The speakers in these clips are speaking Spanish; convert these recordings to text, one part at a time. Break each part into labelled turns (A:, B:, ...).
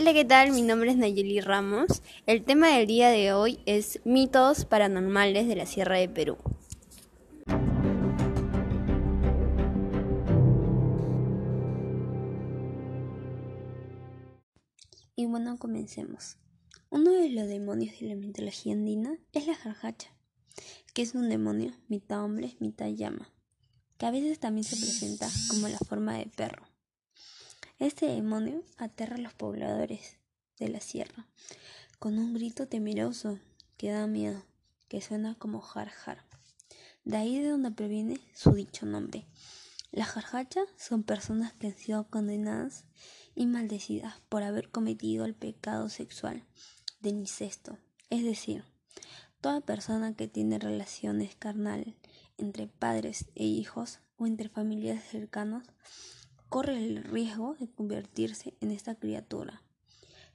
A: Hola, ¿qué tal? Mi nombre es Nayeli Ramos. El tema del día de hoy es mitos paranormales de la Sierra de Perú. Y bueno, comencemos. Uno de los demonios de la mitología andina es la jarjacha, que es un demonio mitad hombre, mitad llama, que a veces también se presenta como la forma de perro. Este demonio aterra a los pobladores de la sierra con un grito temeroso que da miedo, que suena como jar jar. De ahí de donde proviene su dicho nombre. Las jarjachas son personas que han sido condenadas y maldecidas por haber cometido el pecado sexual del incesto, es decir, toda persona que tiene relaciones carnales entre padres e hijos o entre familiares cercanos corre el riesgo de convertirse en esta criatura,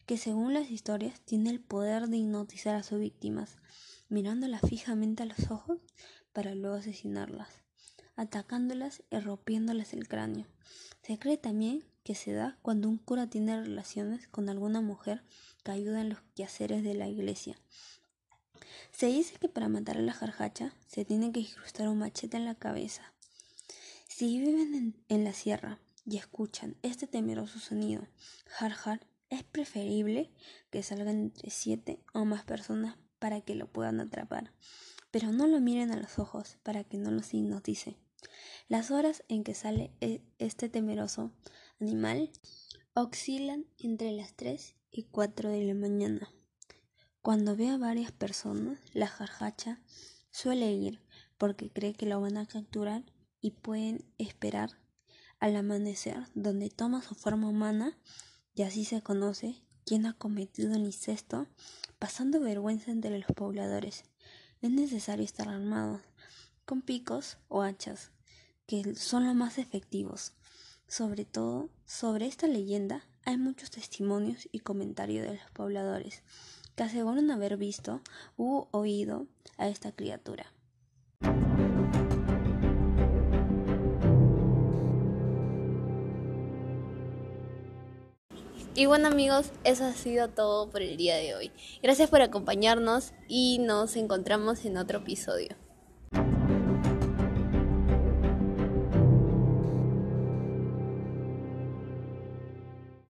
A: que según las historias tiene el poder de hipnotizar a sus víctimas, mirándolas fijamente a los ojos para luego asesinarlas, atacándolas y rompiéndoles el cráneo. Se cree también que se da cuando un cura tiene relaciones con alguna mujer que ayuda en los quehaceres de la iglesia. Se dice que para matar a la jarjacha se tiene que incrustar un machete en la cabeza. Si viven en la sierra y escuchan este temeroso sonido, jar es preferible que salgan entre siete o más personas para que lo puedan atrapar, pero no lo miren a los ojos para que no los hipnotice. Las horas en que sale e, este temeroso animal oscilan entre las 3 y 4 de la mañana. Cuando ve a varias personas, la jarjacha suele ir porque cree que lo van a capturar y pueden esperar al amanecer, donde toma su forma humana y así se conoce quién ha cometido el incesto, pasando vergüenza entre los pobladores. Es necesario estar armado con picos o hachas, que son los más efectivos. Sobre todo, sobre esta leyenda hay muchos testimonios y comentarios de los pobladores que aseguran haber visto u oído a esta criatura. Y bueno amigos, eso ha sido todo por el día de hoy. Gracias por acompañarnos y nos encontramos en otro episodio.